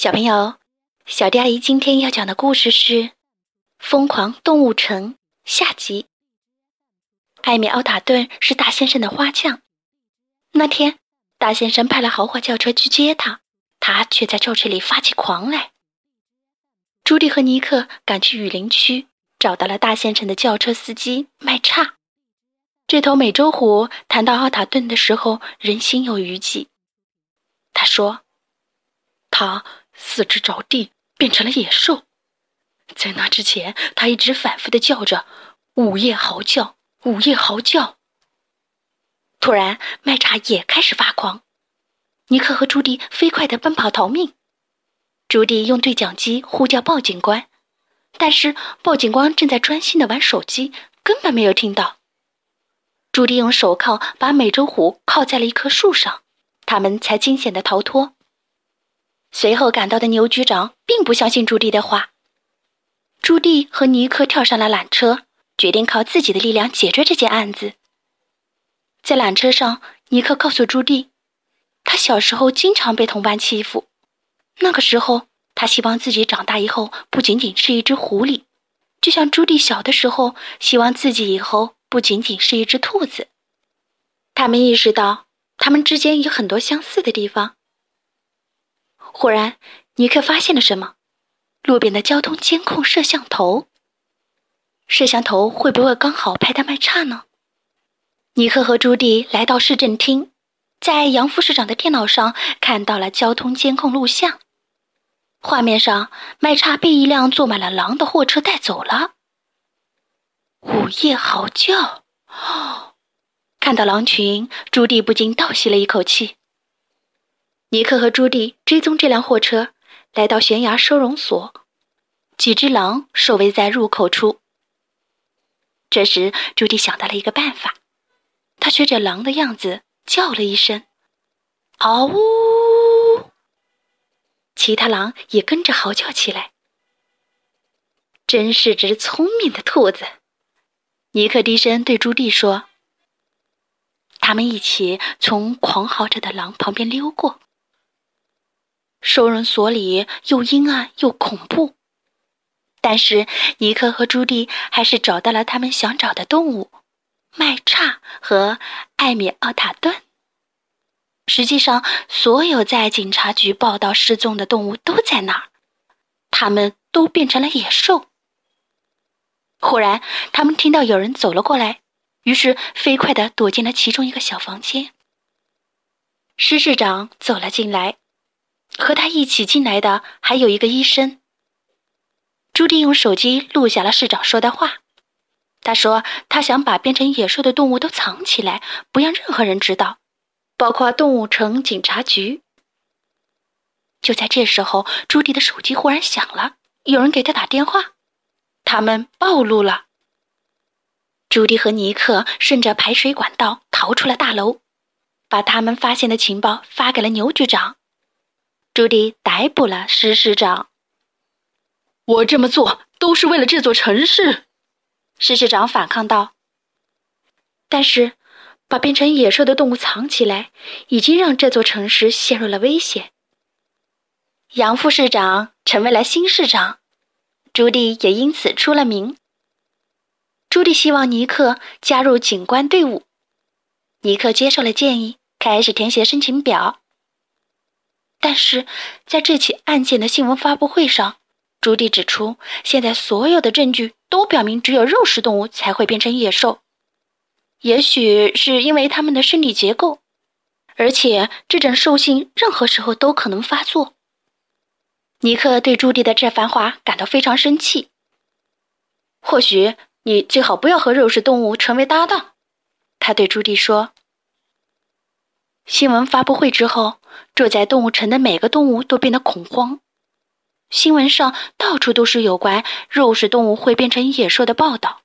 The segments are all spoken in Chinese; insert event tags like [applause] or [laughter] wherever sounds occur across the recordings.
小朋友，小迪阿姨今天要讲的故事是《疯狂动物城》下集。艾米奥塔顿是大先生的花匠。那天，大先生派了豪华轿车去接他，他却在轿车里发起狂来。朱迪和尼克赶去雨林区，找到了大先生的轿车司机麦叉。这头美洲虎谈到奥塔顿的时候，仍心有余悸。他说：“他。”四肢着地，变成了野兽。在那之前，他一直反复的叫着“午夜嚎叫，午夜嚎叫”。突然，麦茶也开始发狂。尼克和朱迪飞快的奔跑逃命。朱迪用对讲机呼叫报警官，但是报警官正在专心的玩手机，根本没有听到。朱迪用手铐把美洲虎铐在了一棵树上，他们才惊险的逃脱。随后赶到的牛局长并不相信朱棣的话。朱棣和尼克跳上了缆车，决定靠自己的力量解决这件案子。在缆车上，尼克告诉朱棣，他小时候经常被同伴欺负。那个时候，他希望自己长大以后不仅仅是一只狐狸，就像朱棣小的时候希望自己以后不仅仅是一只兔子。他们意识到，他们之间有很多相似的地方。忽然，尼克发现了什么？路边的交通监控摄像头。摄像头会不会刚好拍到麦叉呢？尼克和朱迪来到市政厅，在杨副市长的电脑上看到了交通监控录像。画面上，麦叉被一辆坐满了狼的货车带走了。午夜嚎叫！哦 [gasps] 看到狼群，朱迪不禁倒吸了一口气。尼克和朱迪追踪这辆货车，来到悬崖收容所，几只狼守卫在入口处。这时，朱迪想到了一个办法，他学着狼的样子叫了一声：“嗷呜！”其他狼也跟着嚎叫起来。真是只聪明的兔子，尼克低声对朱棣说。他们一起从狂嚎着的狼旁边溜过。收容所里又阴暗又恐怖，但是尼克和朱迪还是找到了他们想找的动物——麦叉和艾米奥塔顿。实际上，所有在警察局报道失踪的动物都在那儿，他们都变成了野兽。忽然，他们听到有人走了过来，于是飞快地躲进了其中一个小房间。施市长走了进来。和他一起进来的还有一个医生。朱迪用手机录下了市长说的话。他说：“他想把变成野兽的动物都藏起来，不让任何人知道，包括动物城警察局。”就在这时候，朱迪的手机忽然响了，有人给他打电话。他们暴露了。朱迪和尼克顺着排水管道逃出了大楼，把他们发现的情报发给了牛局长。朱迪逮捕了施市长。我这么做都是为了这座城市，施市长反抗道。但是，把变成野兽的动物藏起来，已经让这座城市陷入了危险。杨副市长成为了新市长，朱迪也因此出了名。朱迪希望尼克加入警官队伍，尼克接受了建议，开始填写申请表。但是，在这起案件的新闻发布会上，朱迪指出，现在所有的证据都表明，只有肉食动物才会变成野兽。也许是因为它们的身体结构，而且这种兽性任何时候都可能发作。尼克对朱迪的这番话感到非常生气。或许你最好不要和肉食动物成为搭档，他对朱迪说。新闻发布会之后，住在动物城的每个动物都变得恐慌。新闻上到处都是有关肉食动物会变成野兽的报道。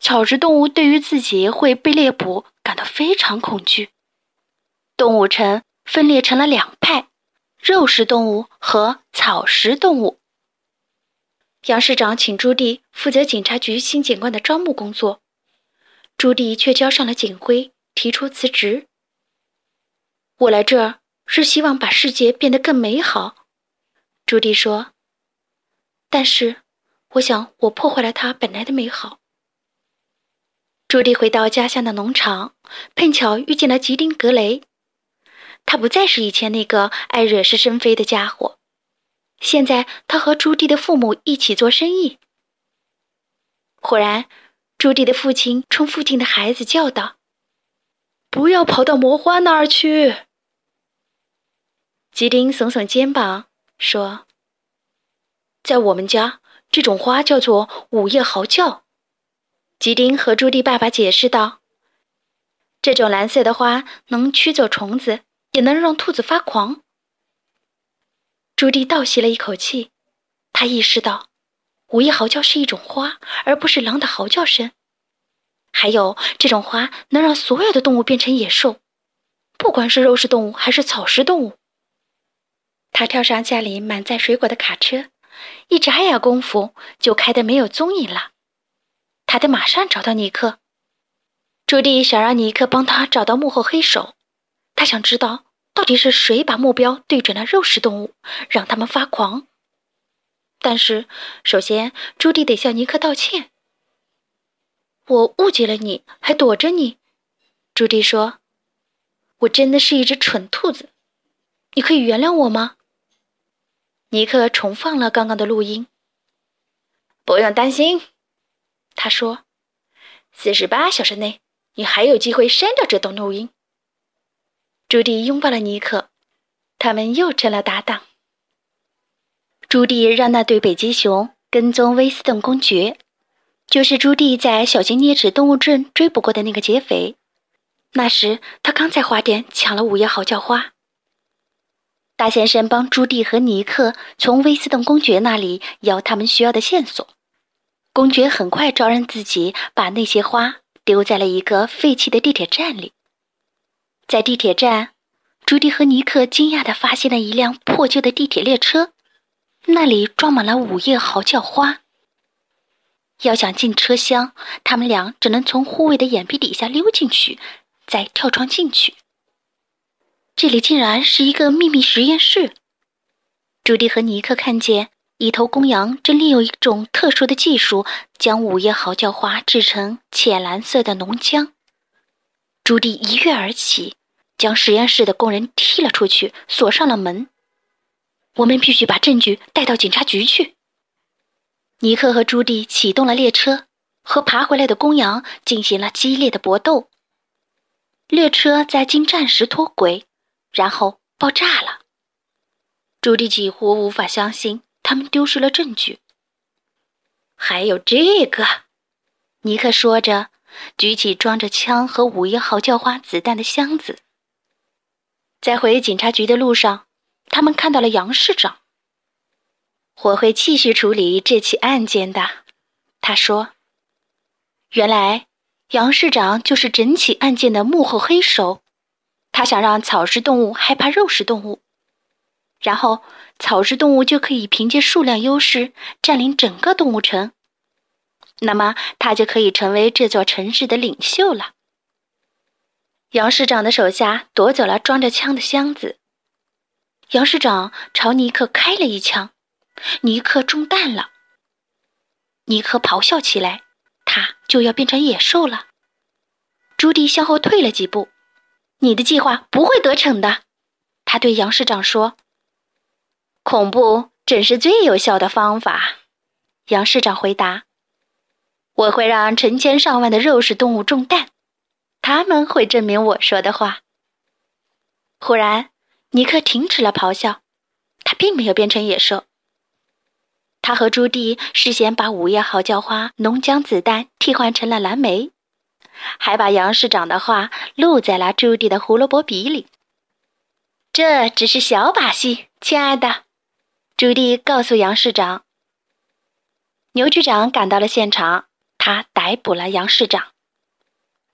草食动物对于自己会被猎捕感到非常恐惧。动物城分裂成了两派：肉食动物和草食动物。杨市长请朱棣负责警察局新警官的招募工作，朱棣却交上了警徽，提出辞职。我来这儿是希望把世界变得更美好，朱棣说。但是，我想我破坏了它本来的美好。朱棣回到家乡的农场，碰巧遇见了吉丁格雷。他不再是以前那个爱惹是生非的家伙，现在他和朱棣的父母一起做生意。忽然，朱棣的父亲冲附近的孩子叫道：“不要跑到魔花那儿去！”吉丁耸耸肩膀说：“在我们家，这种花叫做午夜嚎叫。”吉丁和朱棣爸爸解释道：“这种蓝色的花能驱走虫子。”也能让兔子发狂。朱棣倒吸了一口气，他意识到，午夜嚎叫是一种花，而不是狼的嚎叫声。还有，这种花能让所有的动物变成野兽，不管是肉食动物还是草食动物。他跳上家里满载水果的卡车，一眨眼功夫就开得没有踪影了。他得马上找到尼克。朱迪想让尼克帮他找到幕后黑手。他想知道到底是谁把目标对准了肉食动物，让他们发狂。但是，首先朱迪得向尼克道歉。我误解了你，还躲着你。朱迪说：“我真的是一只蠢兔子，你可以原谅我吗？”尼克重放了刚刚的录音。不用担心，他说：“四十八小时内，你还有机会删掉这段录音。”朱迪拥抱了尼克，他们又成了搭档。朱迪让那对北极熊跟踪威斯顿公爵，就是朱迪在小型啮齿动物镇追捕过的那个劫匪。那时他刚在花店抢了午夜嚎叫花。大先生帮朱棣和尼克从威斯顿公爵那里要他们需要的线索。公爵很快招认自己把那些花丢在了一个废弃的地铁站里。在地铁站，朱迪和尼克惊讶地发现了一辆破旧的地铁列车，那里装满了午夜嚎叫花。要想进车厢，他们俩只能从护卫的眼皮底下溜进去，再跳窗进去。这里竟然是一个秘密实验室。朱迪和尼克看见一头公羊正利用一种特殊的技术，将午夜嚎叫花制成浅蓝色的浓浆。朱棣一跃而起，将实验室的工人踢了出去，锁上了门。我们必须把证据带到警察局去。尼克和朱棣启动了列车，和爬回来的公羊进行了激烈的搏斗。列车在进站时脱轨，然后爆炸了。朱棣几乎无法相信他们丢失了证据。还有这个，尼克说着。举起装着枪和五一号叫花子弹的箱子，在回警察局的路上，他们看到了杨市长。我会继续处理这起案件的，他说。原来，杨市长就是整起案件的幕后黑手，他想让草食动物害怕肉食动物，然后草食动物就可以凭借数量优势占领整个动物城。那么他就可以成为这座城市的领袖了。杨市长的手下夺走了装着枪的箱子，杨市长朝尼克开了一枪，尼克中弹了。尼克咆哮起来，他就要变成野兽了。朱棣向后退了几步，“你的计划不会得逞的。”他对杨市长说。“恐怖正是最有效的方法。”杨市长回答。我会让成千上万的肉食动物中弹，他们会证明我说的话。忽然，尼克停止了咆哮，他并没有变成野兽。他和朱棣事先把午夜嚎叫花浓浆子弹替换成了蓝莓，还把杨市长的话录在了朱棣的胡萝卜笔里。这只是小把戏，亲爱的，朱棣告诉杨市长。牛局长赶到了现场。他逮捕了杨市长，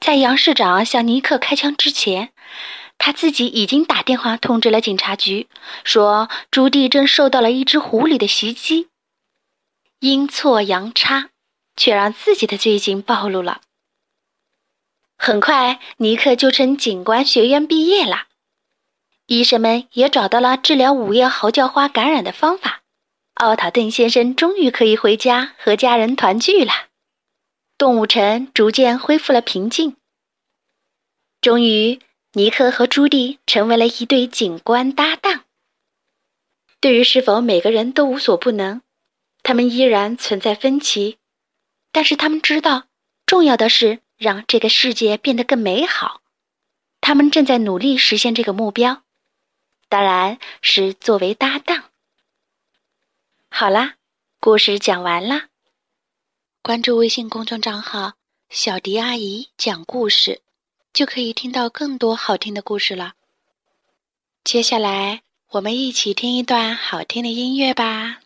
在杨市长向尼克开枪之前，他自己已经打电话通知了警察局，说朱棣正受到了一只狐狸的袭击。阴错阳差，却让自己的罪行暴露了。很快，尼克就从警官学院毕业了。医生们也找到了治疗午夜嚎叫花感染的方法。奥塔顿先生终于可以回家和家人团聚了，动物城逐渐恢复了平静。终于，尼克和朱莉成为了一对警官搭档。对于是否每个人都无所不能，他们依然存在分歧，但是他们知道，重要的是让这个世界变得更美好。他们正在努力实现这个目标，当然是作为搭档。好啦，故事讲完啦。关注微信公众账号“小迪阿姨讲故事”，就可以听到更多好听的故事了。接下来，我们一起听一段好听的音乐吧。